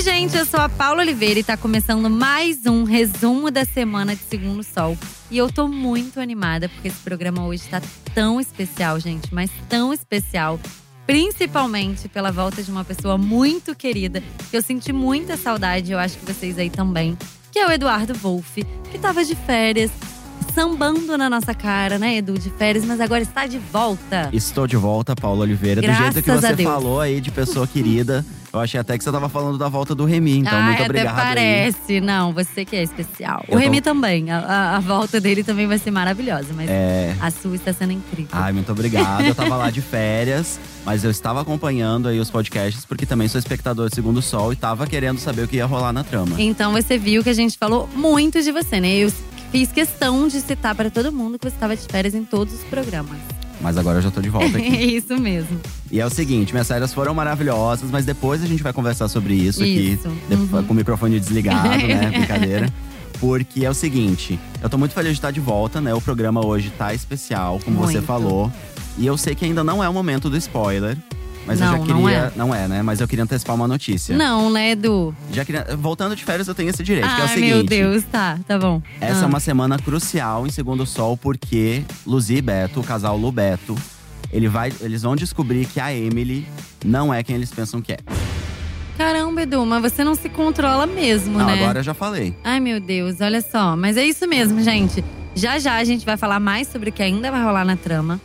Oi, gente, eu sou a Paula Oliveira e tá começando mais um resumo da semana de Segundo Sol. E eu tô muito animada porque esse programa hoje tá tão especial, gente, mas tão especial. Principalmente pela volta de uma pessoa muito querida, que eu senti muita saudade, eu acho que vocês aí também, que é o Eduardo Wolff, que tava de férias, sambando na nossa cara, né, Edu, de férias, mas agora está de volta. Estou de volta, Paula Oliveira. Graças do jeito que você falou aí de pessoa querida, eu achei até que você tava falando da volta do Remy. Então, Ai, muito obrigado até aí. parece. Não, você que é especial. Eu o tô- Remy também. A, a- a volta dele também vai ser maravilhosa, mas É. a sua está sendo incrível. Ai, muito obrigado. Eu tava lá de férias, mas eu estava acompanhando aí os podcasts, porque também sou espectador de Segundo Sol e tava querendo saber o que ia rolar na trama. Então você viu que a gente falou muito de você, né? Eu fiz questão de citar para todo mundo que você estava de férias em todos os programas. Mas agora eu já tô de volta É aqui. isso mesmo. e é o seguinte, minhas férias foram maravilhosas, mas depois a gente vai conversar sobre isso, Isso, aqui, uhum. com o microfone desligado, né? Brincadeira. Porque é o seguinte, eu tô muito feliz de estar de volta, né? O programa hoje tá especial, como você Muito. falou. E eu sei que ainda não é o momento do spoiler. Mas eu Não, já não queria. é. Não é, né? Mas eu queria antecipar uma notícia. Não, né, Edu? Já queria, voltando de férias, eu tenho esse direito, que é o Ai, seguinte. meu Deus, tá, tá bom. Essa Ah. é uma semana crucial em Segundo Sol, porque Luzi e Beto, o casal Lu Beto, ele vai, eles vão descobrir que a Emily não é quem eles pensam que é. Caramba, Edu, mas você não se controla mesmo, Não, né? agora eu já falei. Ai, meu Deus, olha só. Mas é isso mesmo, gente. Já já a gente vai falar mais sobre o que ainda vai rolar na trama.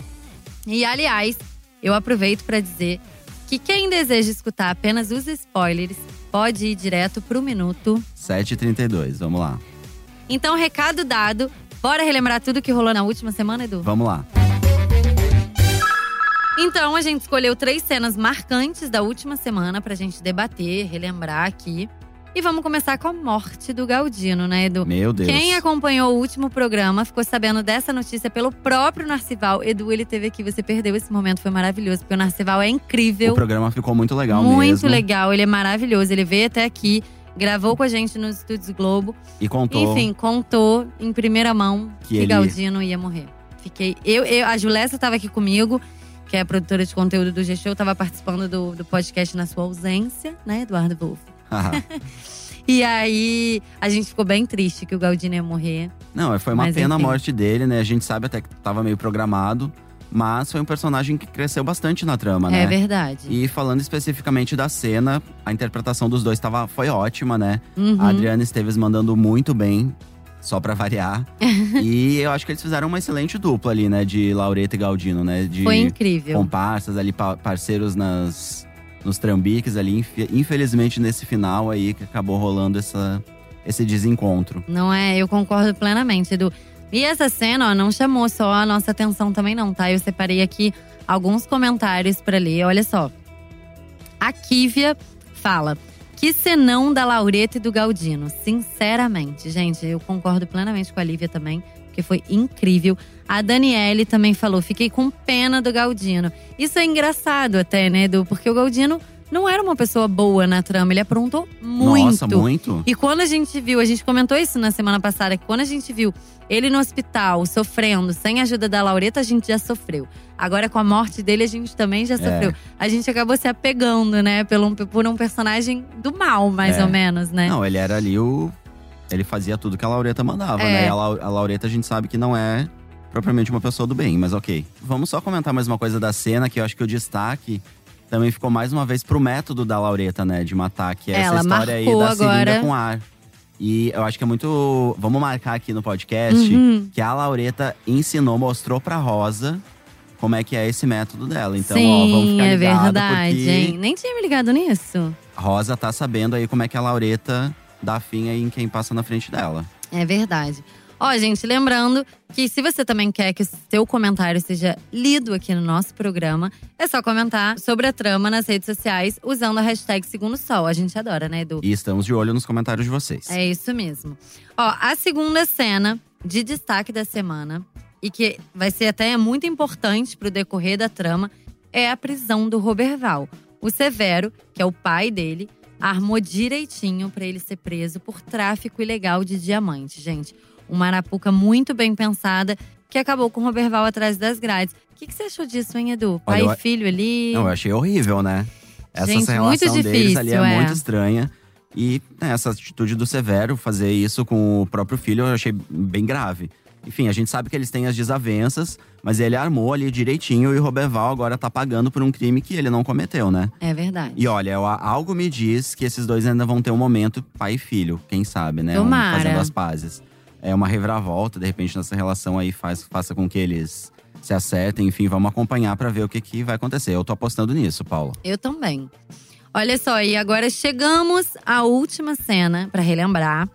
E, aliás, eu aproveito para dizer que quem deseja escutar apenas os spoilers pode ir direto pro minuto. 7h32, vamos lá. Então, recado dado. Bora relembrar tudo que rolou na última semana, Edu? Vamos lá. Então, a gente escolheu três cenas marcantes da última semana pra gente debater, relembrar aqui. E vamos começar com a morte do Galdino, né, Edu? Meu Deus. Quem acompanhou o último programa ficou sabendo dessa notícia pelo próprio Narcival. Edu, ele teve aqui, você perdeu esse momento, foi maravilhoso, porque o Narcival é incrível. O programa ficou muito legal muito mesmo. legal, ele é maravilhoso. Ele veio até aqui, gravou com a gente nos Estúdios Globo. E contou Enfim, contou em primeira mão Que que, ele- Galdino ia morrer. Fiquei. Eu, eu, a Julessa estava aqui comigo, que é a produtora de conteúdo do G-Show, estava participando do, do podcast na sua ausência, né, Eduardo Wolff? E aí, a gente ficou bem triste que o Galdino ia morrer. Não, foi uma Mas, pena a enfim. morte dele, né? A gente sabe até que tava meio programado. Mas foi um personagem que cresceu bastante na trama, né? É verdade. E falando especificamente da cena, a interpretação dos dois tava, foi ótima, né? Uhum. A Adriana Esteves mandando muito bem, só pra variar. e eu acho que eles fizeram uma excelente dupla ali, né? De Laureta e Galdino, né? De Foi incrível. comparsas ali, pa- parceiros nas, nos trambiques ali. Infe- Infelizmente, nesse final aí, que acabou rolando essa, esse desencontro. Não é? Eu concordo plenamente, Edu. E essa cena, ó, não chamou só a nossa atenção também, não, tá? Eu separei aqui alguns comentários pra ler. Olha só. A Kívia fala. Que senão da Laureta e do Galdino. Sinceramente, gente, eu concordo plenamente com a Lívia também, porque foi incrível. A Daniele também falou: fiquei com pena do Galdino. Isso é engraçado até, né, Edu? Porque o Galdino não era uma pessoa boa na trama, ele aprontou muito. Nossa, muito. E quando a gente viu, a gente comentou isso na semana passada, que quando a gente viu ele no hospital, sofrendo, sem a ajuda da Laureta, a gente já sofreu. Agora, com a morte dele, a gente também já sofreu. A gente acabou se apegando, né, pelo, um- por um personagem do mal, mais É. ou menos, né? Não, ele era ali o. Ele fazia tudo que a Laureta mandava, É. né? E a, Lau- a Laureta a gente sabe que não é propriamente uma pessoa do bem, mas ok. Vamos só comentar mais uma coisa da cena, que eu acho que o destaque também ficou mais uma vez pro método da Laureta, né? De matar, que é Ela essa história aí da seringa agora. com ar. E eu acho que é muito. Vamos marcar aqui no podcast Uhum. que a Laureta ensinou, mostrou pra Rosa como é que é esse método dela. Então, Sim, ó, vamos ficar é ligado, verdade, porque hein? Nem tinha me ligado nisso. Rosa tá sabendo aí como é que a Laureta dá fim aí em quem passa na frente dela. É verdade. Ó, gente, lembrando que se você também quer que o seu comentário seja lido aqui no nosso programa, é só comentar sobre a trama nas redes sociais usando a hashtag Segundo Sol. A gente adora, né, Edu? E estamos de olho nos comentários de vocês. É isso mesmo. Ó, a segunda cena de destaque da semana, e que vai ser até muito importante pro decorrer da trama, é a prisão do Roberval. O Severo, que é o pai dele, armou direitinho pra ele ser preso por tráfico ilegal de diamante, gente. Uma arapuca muito bem pensada que acabou com o Roberval atrás das grades. O que, que você achou disso, hein, Edu? Pai Olha, e filho ali. Não, eu achei horrível, né? Essa Gente, relação muito deles ali é, difícil, é. muito estranha. E né, essa atitude do Severo, fazer isso com o próprio filho, eu achei bem grave. Enfim, a gente sabe que eles têm as desavenças, mas ele armou ali direitinho e o Roberval agora tá pagando por um crime que ele não cometeu, né? É verdade. E olha, eu- algo me diz que esses dois ainda vão ter um momento pai e filho, quem sabe, né? Um Tomara. fazendo as pazes. É uma reviravolta, de repente, nessa relação aí faz, faça com que eles se acertem. Enfim, vamos acompanhar pra ver o que, que vai acontecer. Eu tô apostando nisso, Paula. Eu também. Olha só, e agora chegamos à última cena pra relembrar,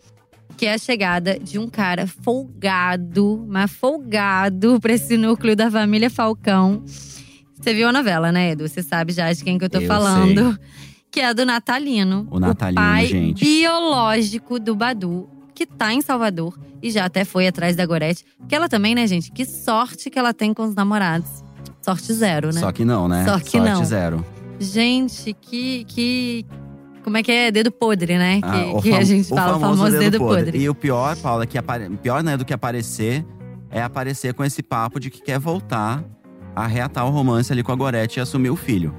que é a chegada de um cara folgado, mas folgado pra esse núcleo da família Falcão. Você viu a novela, né, Edu? Você sabe já de quem que eu tô Eu falando. Que é do Natalino. O Natalino, pai gente. biológico do Badu, que tá em Salvador e já até foi atrás da Gorete. Porque ela também, né, gente? Que sorte que ela tem com os namorados. Sorte zero, né? Só que não, né? Só que Sorte não. zero. Gente, que, que. Como é que é? Dedo podre, né? Que, Ah, o que a gente fala, o famoso, dedo, podre. E o pior, Paula, que apare... pior né, do que aparecer, é aparecer com esse papo de que quer voltar a reatar o romance ali com a Gorete e assumir o filho.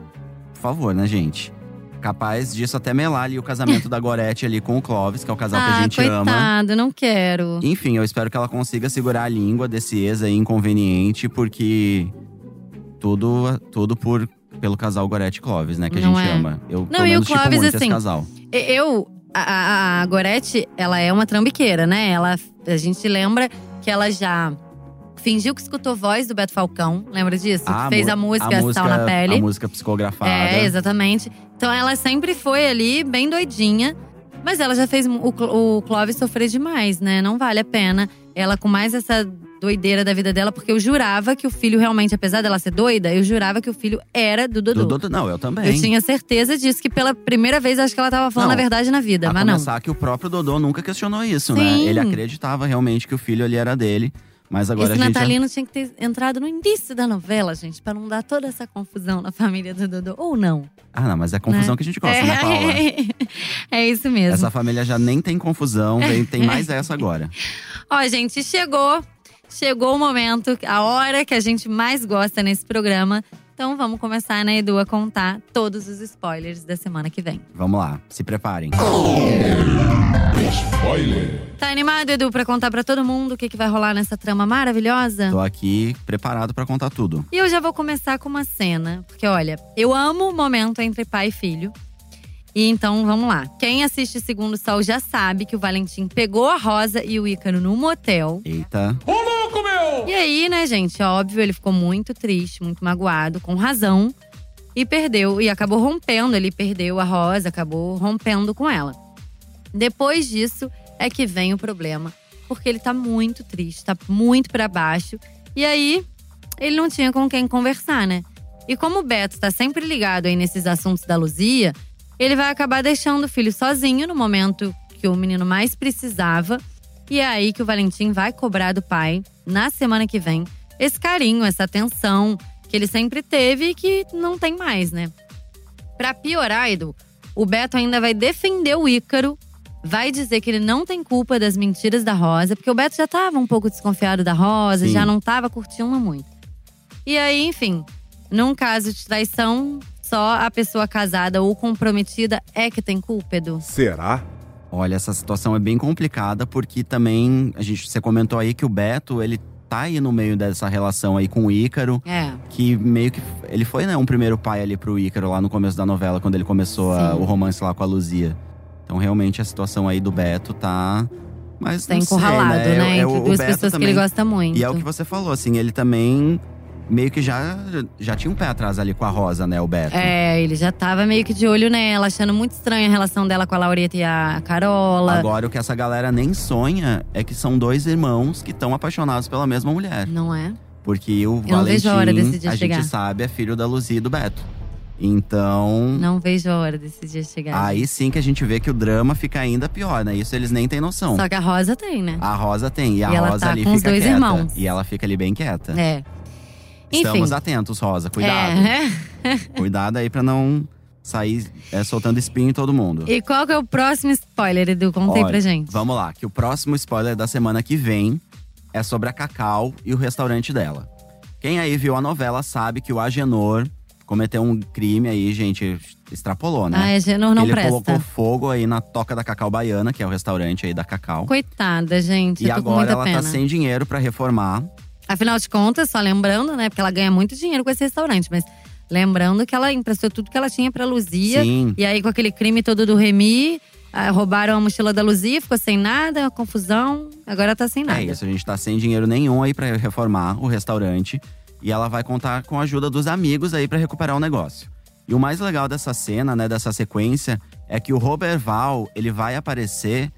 Por favor, né, gente? Capaz disso até melar ali o casamento da Gorete ali com o Clóvis, que é o casal que a ah, gente coitado, ama. não quero. Enfim, eu espero que ela consiga segurar a língua desse ex aí inconveniente, porque tudo, tudo por, pelo casal Gorete e Clóvis, né? Que a Não gente é. ama. Eu Não, pelo e o menos tipo Clóvis, muito assim, esse casal. E- Eu. A, a, a Gorete, ela é uma trambiqueira, né? Ela, a gente lembra que ela já fingiu que escutou voz do Beto Falcão. Lembra disso? Ah, Fez mu- a música, Sal na Pele. A música psicografada. É, exatamente. Então ela sempre foi ali bem doidinha. Mas ela já fez o, o Clóvis sofrer demais, né? Não vale a pena. Ela com mais essa doideira da vida dela, porque eu jurava que o filho realmente, apesar dela ser doida, eu jurava que o filho era do Dudu. Do Dodô- não, eu também. Eu tinha certeza disso, que pela primeira vez acho que ela tava falando Não, a verdade na vida, mas não. começar que o próprio Dodô nunca questionou isso, né? Sim. Ele acreditava realmente que o filho ali era dele. Mas agora Esse a gente. já- Natalino tinha que ter entrado no início da novela, gente, pra não dar toda essa confusão na família do Dudu. Ou não. Ah, não, mas é confusão né? que a gente gosta, né, Paula? é isso mesmo. Essa família já nem tem confusão, tem, tem mais essa agora. Ó, gente, chegou. Chegou o momento, a hora que a gente mais gosta nesse programa. Então vamos começar, né, Edu, a contar todos os spoilers da semana que vem. Vamos lá, se preparem. Tá animado, Edu, pra contar pra todo mundo o que, que vai rolar nessa trama maravilhosa? Tô aqui preparado pra contar tudo. E eu já vou começar com uma cena, porque olha, eu amo o momento entre pai e filho. E então vamos lá. Quem assiste Segundo Sol já sabe que o Valentim pegou a Rosa e o Ícaro no motel. Eita. E aí, né, gente, óbvio, ele ficou muito triste, muito magoado, com razão. E perdeu, e acabou rompendo. Ele perdeu a Rosa, acabou rompendo com ela. Depois disso é que vem o problema, porque ele tá muito triste, tá muito pra baixo. E aí, ele não tinha com quem conversar, né? E como o Beto tá sempre ligado aí nesses assuntos da Luzia, ele vai acabar deixando o filho sozinho no momento que o menino mais precisava. E é aí que o Valentim vai cobrar do pai, na semana que vem, esse carinho, essa atenção que ele sempre teve e que não tem mais, né? Pra piorar, Edu, o Beto ainda vai defender o Ícaro, vai dizer que ele não tem culpa das mentiras da Rosa, porque o Beto já tava um pouco desconfiado da Rosa, Sim. já não tava curtindo muito. E aí, enfim, num caso de traição, só a pessoa casada ou comprometida é que tem culpa, Edu. Será? Olha, essa situação é bem complicada, porque também, a gente, você comentou aí que o Beto, ele tá aí no meio dessa relação aí com o Ícaro. É. que meio que. Ele foi, né, um primeiro pai ali pro Ícaro lá no começo da novela, quando ele começou a- o romance lá com a Luzia. Então, realmente, a situação aí do Beto tá. Mas Tá não sei, encurralado, né? né? É o- Entre o duas pessoas que também- ele gosta muito. E é o que você falou, assim, ele também meio que já, já tinha um pé atrás ali com a Rosa, né, o Beto? É, ele já tava meio que de olho nela, achando muito estranha a relação dela com a Laureta e a Carola. Agora, o que essa galera nem sonha é que são dois irmãos que estão apaixonados pela mesma mulher. Não é? Porque o não Valentim, vejo a a gente sabe, é filho da Luzia e do Beto. Então, Não vejo a hora desse dia chegar. Aí sim que a gente vê que o drama fica ainda pior, né? Isso eles nem têm noção. Só que a Rosa tem, né? A Rosa tem, e a E ela Rosa tá ali fica quieta. irmãos. E ela fica ali bem quieta. É. Enfim. Estamos atentos, Rosa. Cuidado. É. Cuidado aí pra não sair é, soltando espinho em todo mundo. E qual que é o próximo spoiler, Edu? Conta aí pra gente. Vamos lá, que o próximo spoiler da semana que vem é sobre a Cacau e o restaurante dela. Quem aí viu a novela sabe que o Agenor cometeu um crime aí, gente, extrapolou, né? Ai, gente, não, não ele presta. colocou fogo aí na Toca da Cacau Baiana, que é o restaurante aí da Cacau. Coitada, gente. E agora ela pena. tá sem dinheiro pra reformar. Afinal de contas, só lembrando, né? Porque ela ganha muito dinheiro com esse restaurante, mas lembrando que ela emprestou tudo que ela tinha pra Luzia. Sim. E aí, com aquele crime todo do Remy, ah, roubaram a mochila da Luzia, ficou sem nada, uma confusão. Agora tá sem nada. É isso, a gente tá sem dinheiro nenhum aí pra reformar o restaurante. E ela vai contar com a ajuda dos amigos aí pra recuperar o negócio. E o mais legal dessa cena, né, dessa sequência, é que o Roberval, ele vai aparecer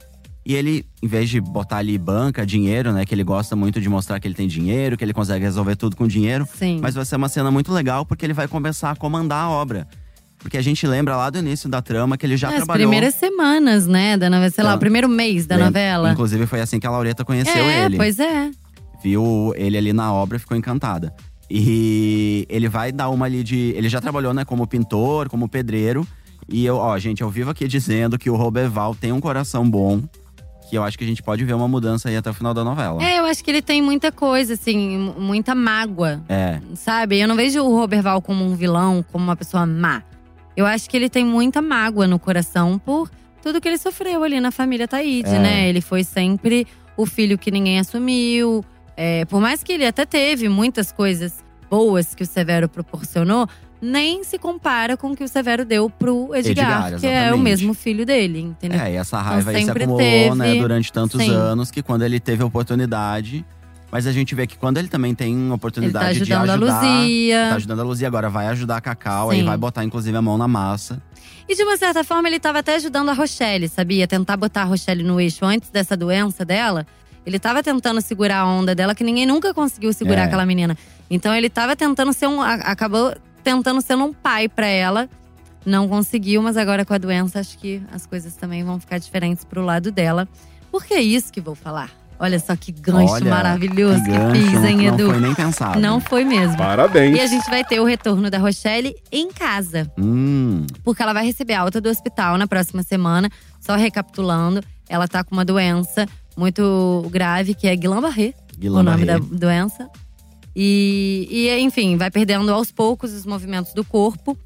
e ele, em vez de botar ali banca, dinheiro, né, que ele gosta muito de mostrar que ele tem dinheiro, que ele consegue resolver tudo com dinheiro. Sim. Mas vai ser uma cena muito legal porque ele vai começar a comandar a obra. Porque a gente lembra lá do início da trama que ele já As trabalhou. primeiras semanas, né, da novela, sei lá, o primeiro mês da novela. Inclusive foi assim que a Laureta conheceu é, ele. pois é. viu ele ali na obra e ficou encantada. E ele vai dar uma ali de. Ele já trabalhou, né, como pintor, como pedreiro. E eu, ó, gente, eu vivo aqui dizendo que o Roberval tem um coração bom. Que eu acho que a gente pode ver uma mudança aí até o final da novela. É, eu acho que ele tem muita coisa, assim, mu- muita mágoa. É. Sabe? Eu não vejo o Roberval como um vilão, como uma pessoa má. Eu acho que ele tem muita mágoa no coração por tudo que ele sofreu ali na família Taíde, É. né? Ele foi sempre o filho que ninguém assumiu. É, por mais que ele até teve muitas coisas boas que o Severo proporcionou, nem se compara com o que o Severo deu pro Edgar, Edgar, que é o mesmo filho dele, entendeu? É, e essa raiva aí se acumulou, teve- né, durante tantos Sim. anos que quando ele teve a oportunidade. Mas a gente vê que quando ele também tem ele tá oportunidade de ajudando a ajudar. Luzia. Tá ajudando a Luzia agora, vai ajudar a Cacau, aí Sim. vai botar inclusive a mão na massa. E de uma certa forma, ele tava até ajudando a Rochelle, sabia? Tentar botar a Rochelle no eixo antes dessa doença dela. Ele tava tentando segurar a onda dela, que ninguém nunca conseguiu segurar É. aquela menina. Então ele tava tentando ser um. Acabou tentando ser um pai pra ela. Não conseguiu, mas agora com a doença, acho que as coisas também vão ficar diferentes pro lado dela. Porque é isso que vou falar. Olha só que gancho Olha, maravilhoso que, gancho, fiz, hein, não Edu? foi nem pensado. Não foi mesmo. Parabéns. E a gente vai ter o retorno da Rochelle em casa Hum, porque ela vai receber alta do hospital na próxima semana. Só recapitulando, ela tá com uma doença muito grave, que é Guillain-Barré, o nome da doença. E, e, enfim, vai perdendo aos poucos os movimentos do corpo.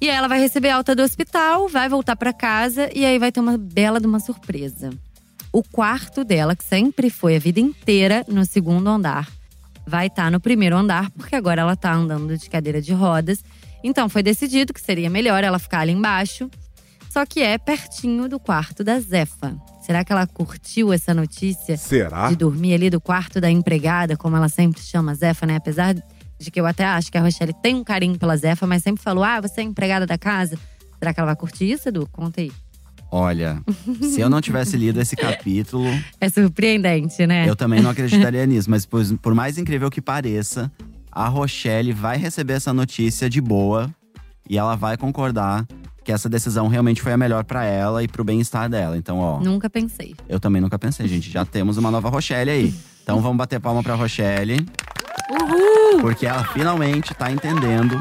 E ela vai receber alta do hospital, vai voltar pra casa e aí vai ter uma bela de uma surpresa. O quarto dela, que sempre foi a vida inteira no segundo andar, vai estar no primeiro andar, porque agora ela tá andando de cadeira de rodas. Então foi decidido que seria melhor ela ficar ali embaixo. Só que é pertinho do quarto da Zefa. Será que ela curtiu essa notícia Será? de dormir ali do quarto da empregada, como ela sempre chama a Zefa, né? Apesar de que eu até acho que a Rochelle tem um carinho pela Zefa, mas sempre falou: ah, você é empregada da casa. Será que ela vai curtir isso, Edu? Conta aí. olha, se eu não tivesse lido esse capítulo, É surpreendente, né? eu também não acreditaria nisso. Mas por, por mais incrível que pareça, a Rochelle vai receber essa notícia de boa e ela vai concordar que essa decisão realmente foi a melhor pra ela e pro bem-estar dela. Então, ó, Nunca pensei. eu também nunca pensei, gente. Já temos uma nova Rochelle aí. Então vamos bater palma pra Rochelle. Uhul! Porque ela finalmente tá entendendo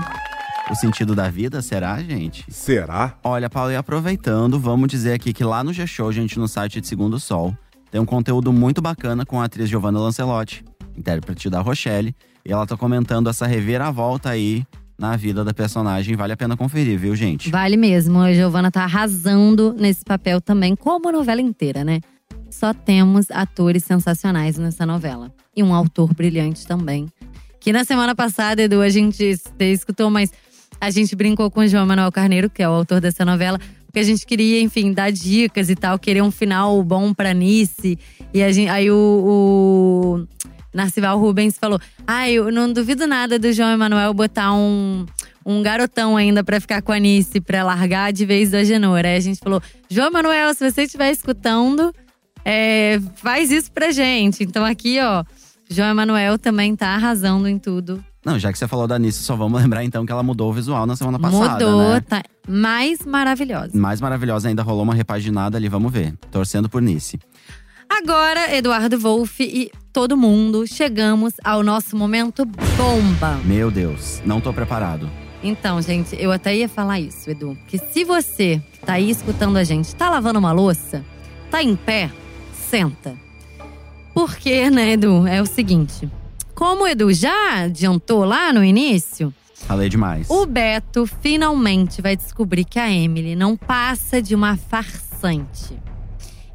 o sentido da vida, será, gente? Será? Olha, Paulo, e aproveitando, vamos dizer aqui que lá no G-Show, gente, no site de Segundo Sol, tem um conteúdo muito bacana com a atriz Giovanna Lancelotti, intérprete da Rochelle. E ela tá comentando essa reviravolta aí na vida da personagem. Vale a pena conferir, viu, gente? Vale mesmo. A Giovana tá arrasando nesse papel também, como a novela inteira, né? Só temos atores sensacionais nessa novela. E um autor brilhante também. Que na semana passada, Edu, a gente escutou, mas a gente brincou com o João Manuel Carneiro, que é o autor dessa novela, porque a gente queria, enfim, dar dicas e tal, querer um final bom pra Nice. E gente, aí o, o Narcival Rubens falou: Ah, eu não duvido nada do João Emanuel botar um, um garotão ainda pra ficar com a Nice, pra largar de vez do Agenor. Aí a gente falou: João Emanuel, se você estiver escutando, é, faz isso pra gente. Então aqui, ó, João Emanuel também tá arrasando em tudo. Não, já que você falou da Nice, só vamos lembrar então que ela mudou o visual na semana passada, Mudou, né? tá mais maravilhosa. Mais maravilhosa ainda, rolou uma repaginada ali, vamos ver. Torcendo por Nice. Agora, Eduardo Wolff e todo mundo, chegamos ao nosso momento bomba. Meu Deus, não tô preparado. Então, gente, eu até ia falar isso, Edu. Que se você que tá aí escutando a gente, tá lavando uma louça, tá em pé, senta. Porque, né, Edu, é o seguinte. Como o Edu já adiantou lá no início, Falei demais. O Beto finalmente vai descobrir que a Emily não passa de uma farsante.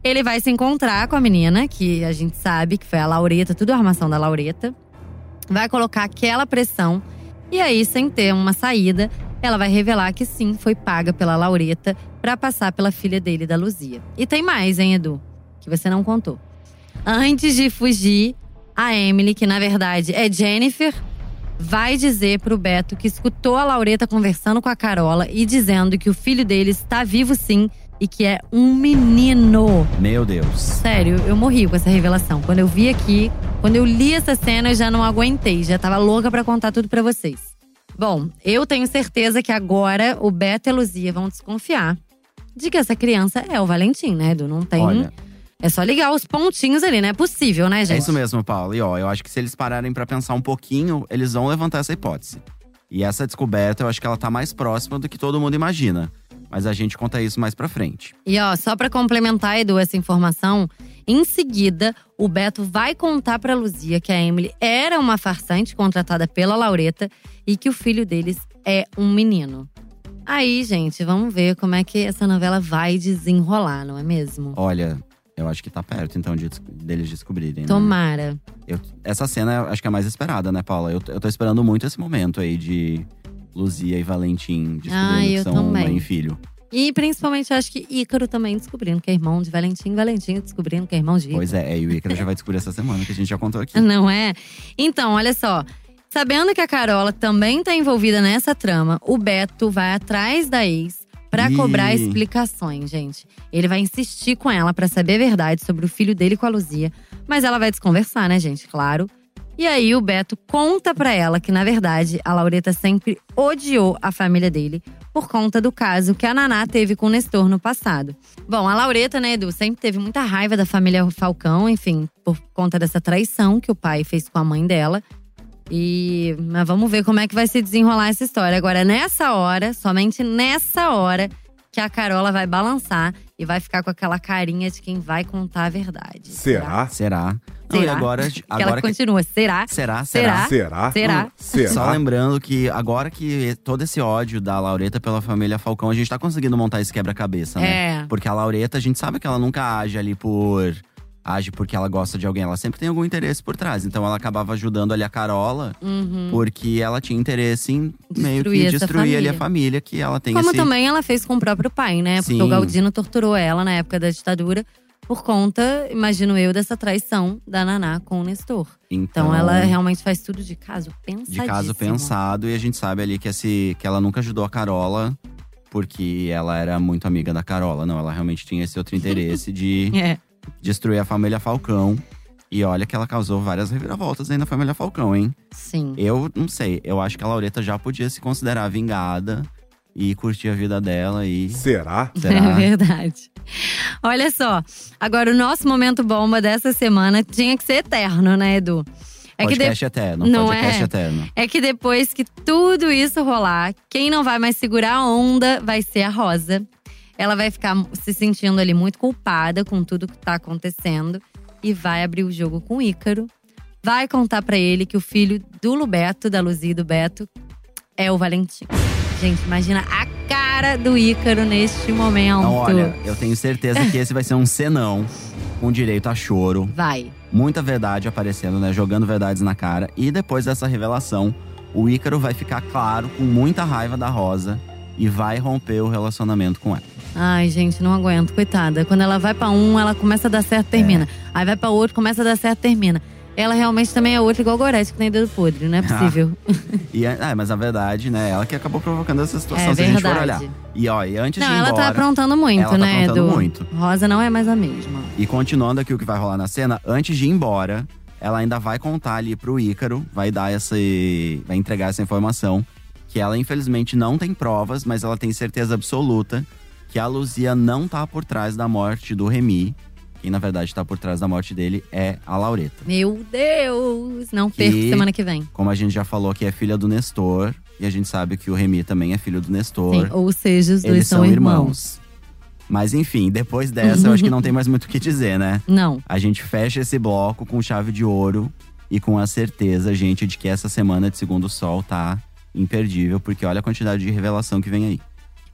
Ele vai se encontrar com a menina, que a gente sabe que foi a Laureta, tudo a armação da Laureta. Vai colocar aquela pressão. E aí, sem ter uma saída, ela vai revelar que sim, foi paga pela Laureta para passar pela filha dele, da Luzia. E tem mais, hein, Edu? Que você não contou. Antes de fugir, a Emily, que na verdade é Jennifer, vai dizer pro Beto que escutou a Laureta conversando com a Carola e dizendo que o filho dele está vivo sim e que é um menino. Meu Deus. Sério, eu morri com essa revelação. Quando eu vi aqui, quando eu li essa cena, eu já não aguentei, já tava louca para contar tudo para vocês. Bom, eu tenho certeza que agora o Beto e a Luzia vão desconfiar de que essa criança é o Valentim, né, Edu? Não tem. Olha, É só ligar os pontinhos ali, não é possível, né, gente? é isso mesmo, Paulo. E ó, eu acho que se eles pararem pra pensar um pouquinho, eles vão levantar essa hipótese. E essa descoberta, eu acho que ela tá mais próxima do que todo mundo imagina. Mas a gente conta isso mais pra frente. E ó, só pra complementar, Edu, essa informação, em seguida, o Beto vai contar pra Luzia que a Emily era uma farsante contratada pela Laureta e que o filho deles é um menino. Aí, gente, vamos ver como é que essa novela vai desenrolar, não é mesmo? Olha, eu acho que tá perto, então, de, deles descobrirem. né? Tomara. Eu- essa cena, acho que é a mais esperada, né, Paula? Eu, eu tô esperando muito esse momento aí de Luzia e Valentim descobrindo Ah, que eu são também. mãe e filho. E principalmente, acho que Ícaro também descobrindo que é irmão de Valentim, Valentim descobrindo que é irmão de Ícaro. Pois é, é, e o Ícaro já vai descobrir essa semana, que a gente já contou aqui. Não é? Então, olha só. Sabendo que a Carola também tá envolvida nessa trama, o Beto vai atrás da ex pra Ih. cobrar explicações, gente. Ele vai insistir com ela pra saber a verdade sobre o filho dele com a Luzia, mas ela vai desconversar, né, gente? Claro. E aí o Beto conta pra ela que na verdade a Laureta sempre odiou a família dele por conta do caso que a Naná teve com o Nestor no passado. Bom, a Laureta, né, Edu, sempre teve muita raiva da família Falcão, enfim, por conta dessa traição que o pai fez com a mãe dela. E mas vamos ver como é que vai se desenrolar essa história. Agora, nessa hora, somente nessa hora, que a Carola vai balançar e vai ficar com aquela carinha de quem vai contar a verdade. Será? Será? Não, e Será? agora, Que ela agora que- continua. Será? Será? Será? Será? Será? Hum, Será? Só lembrando que agora que todo esse ódio da Laureta pela família Falcão, a gente tá conseguindo montar esse quebra-cabeça, né? É. Porque a Laureta, a gente sabe que ela nunca age ali por. Age porque ela gosta de alguém, ela sempre tem algum interesse por trás. Então ela acabava ajudando ali a Carola, Uhum. porque ela tinha interesse em meio Destruir que destruir ali a família. que ela tem Como esse. também ela fez com o próprio pai, né? Porque Sim. o Galdino torturou ela na época da ditadura por conta, imagino eu, dessa traição da Naná com o Nestor. Então, ela realmente faz tudo de caso pensadíssimo. de caso pensado e a gente sabe ali que, esse, que ela nunca ajudou a Carola porque ela era muito amiga da Carola. Não, ela realmente tinha esse outro interesse de É. destruir a família Falcão. E olha que ela causou várias reviravoltas aí na família Falcão, hein? Sim. Eu não sei, eu acho que a Laureta já podia se considerar vingada e curtir a vida dela e. Será? É Será? verdade. Olha só, agora o nosso momento bomba dessa semana tinha que ser eterno, né, Edu? É que, de- podcast eterno, Não podcast é? eterno. é que depois que tudo isso rolar, quem não vai mais segurar a onda vai ser a Rosa. Ela vai ficar se sentindo ali muito culpada com tudo que tá acontecendo e vai abrir o jogo com o Ícaro. Vai contar pra ele que o filho do Lubeto, da Luzia e do Beto, é o Valentim. Gente, imagina a cara do Ícaro neste momento. Então, olha, eu tenho certeza que esse vai ser um senão com direito a choro. Vai. Muita verdade aparecendo, né? Jogando verdades na cara. E depois dessa revelação, o Ícaro vai ficar claro com muita raiva da Rosa e vai romper o relacionamento com ela. Ai, gente, não aguento, coitada. Quando ela vai pra um, ela começa a dar certo, termina. Aí vai pra outro, começa a dar certo, termina. Ela realmente também é outra igual Gorete, que tem dedo podre, não é possível. E, ah, mas a verdade, né? Ela que acabou provocando essa situação, É se a gente for verdade. olhar. E ó, e antes não, de ir ela embora, tá aprontando muito, ela tá né, aprontando Edu? muito. Rosa não é mais a mesma. E continuando aqui o que vai rolar na cena, antes de ir embora, ela ainda vai contar ali pro Ícaro, vai dar essa. vai entregar essa informação. Que ela, infelizmente, não tem provas, mas ela tem certeza absoluta que a Luzia não tá por trás da morte do Remy. Quem, na verdade, tá por trás da morte dele é a Laureta. Meu Deus! Não perco Que- semana que vem. Como a gente já falou, que é filha do Nestor. E a gente sabe que o Remy também é filho do Nestor. Sim, ou seja, os dois Eles são, são irmãos. irmãos. Mas enfim, depois dessa, eu acho que não tem mais muito o que dizer, né? Não. A gente fecha esse bloco com chave de ouro e com a certeza, gente, de que essa semana de Segundo Sol tá imperdível, porque olha a quantidade de revelação que vem aí.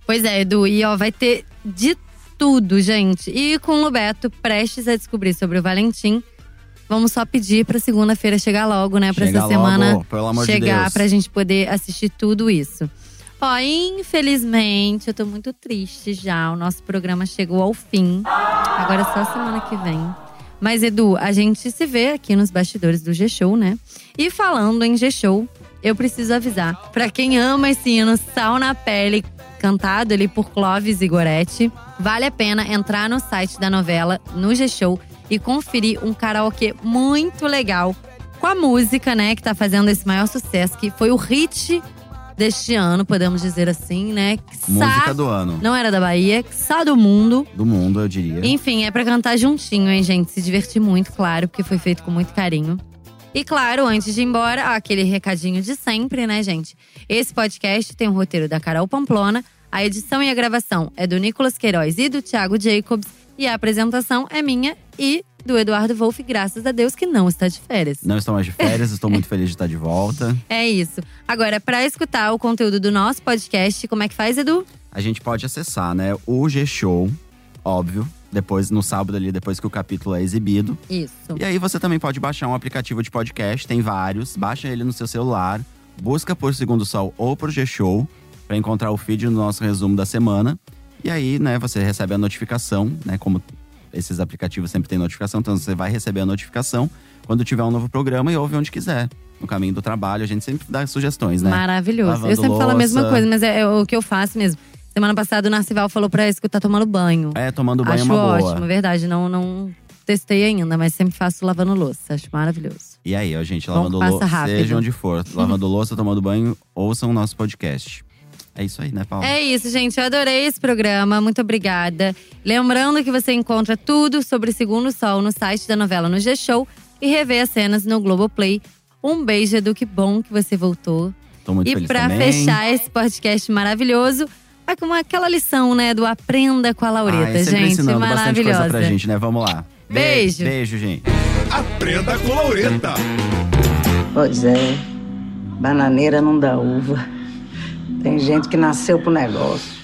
Pois é, Edu, e ó, vai ter de tudo, gente. E com o Beto prestes a descobrir sobre o Valentim, vamos só pedir pra segunda-feira chegar logo, né? Pra Chega essa logo, semana pelo amor de chegar Deus. pra gente poder assistir tudo isso. Ó, infelizmente, eu tô muito triste já. O nosso programa chegou ao fim. Agora é só semana que vem. Mas, Edu, a gente se vê aqui nos bastidores do G-Show, né? E falando em G-Show, eu preciso avisar. Pra quem ama esse hino Sal na Pele, cantado ali por Clóvis e Goretti, vale a pena entrar no site da novela, no G-Show, e conferir um karaokê muito legal com a música, né, que tá fazendo esse maior sucesso, que foi o hit deste ano, podemos dizer assim, né? Música do ano. Não era da Bahia, Sá do Mundo. Do mundo, eu diria. Enfim, é pra cantar juntinho, hein, gente? Se divertir muito, claro, porque foi feito com muito carinho. E claro, antes de ir embora, aquele recadinho de sempre, né, gente? Esse podcast tem o roteiro da Carol Pamplona, a edição e a gravação é do Nicolas Queiroz e do Thiago Jacobs, e a apresentação é minha e do Eduardo Wolff, graças a Deus que não está de férias. Não estou mais de férias, estou muito feliz de estar de volta. É isso. Agora, pra escutar o conteúdo do nosso podcast, como é que faz, Edu? A gente pode acessar, né, o G-Show, óbvio. Depois, no sábado ali, depois que o capítulo é exibido. Isso. E aí você também pode baixar um aplicativo de podcast, tem vários. Baixa ele no seu celular, busca por Segundo Sol ou por G-Show para encontrar o feed no nosso resumo da semana. E aí, né, você recebe a notificação, né, como esses aplicativos sempre têm notificação, então você vai receber a notificação quando tiver um novo programa e ouve onde quiser. No caminho do trabalho, a gente sempre dá sugestões, né? Maravilhoso. Lavando eu sempre falo a mesma louça. coisa, mas é, é o que eu faço mesmo. Semana passada o Narcival falou pra escutar tomando banho. É, tomando banho Acho é uma boa. ótimo, verdade. Não, não testei ainda, mas sempre faço lavando louça. Acho maravilhoso. E aí, ó, gente, lavando louça, seja onde for, lavando louça, tomando banho, ouçam o nosso podcast. É isso aí, né, Paulo? É isso, gente. Eu adorei esse programa. Muito obrigada. Lembrando que você encontra tudo sobre Segundo Sol no site da novela no G-Show e revê as cenas no Globoplay. Um beijo, Edu. Que bom que você voltou. Tô muito e feliz pra também. fechar esse podcast maravilhoso, é com aquela lição, né, do Aprenda com a Laureta, Ai, sempre gente. Maravilhosa. coisa pra gente, né? Vamos lá. Be- Beijo. Beijo, gente. Aprenda com Laureta. Pois é, bananeira não dá uva. Tem gente que nasceu pro negócio.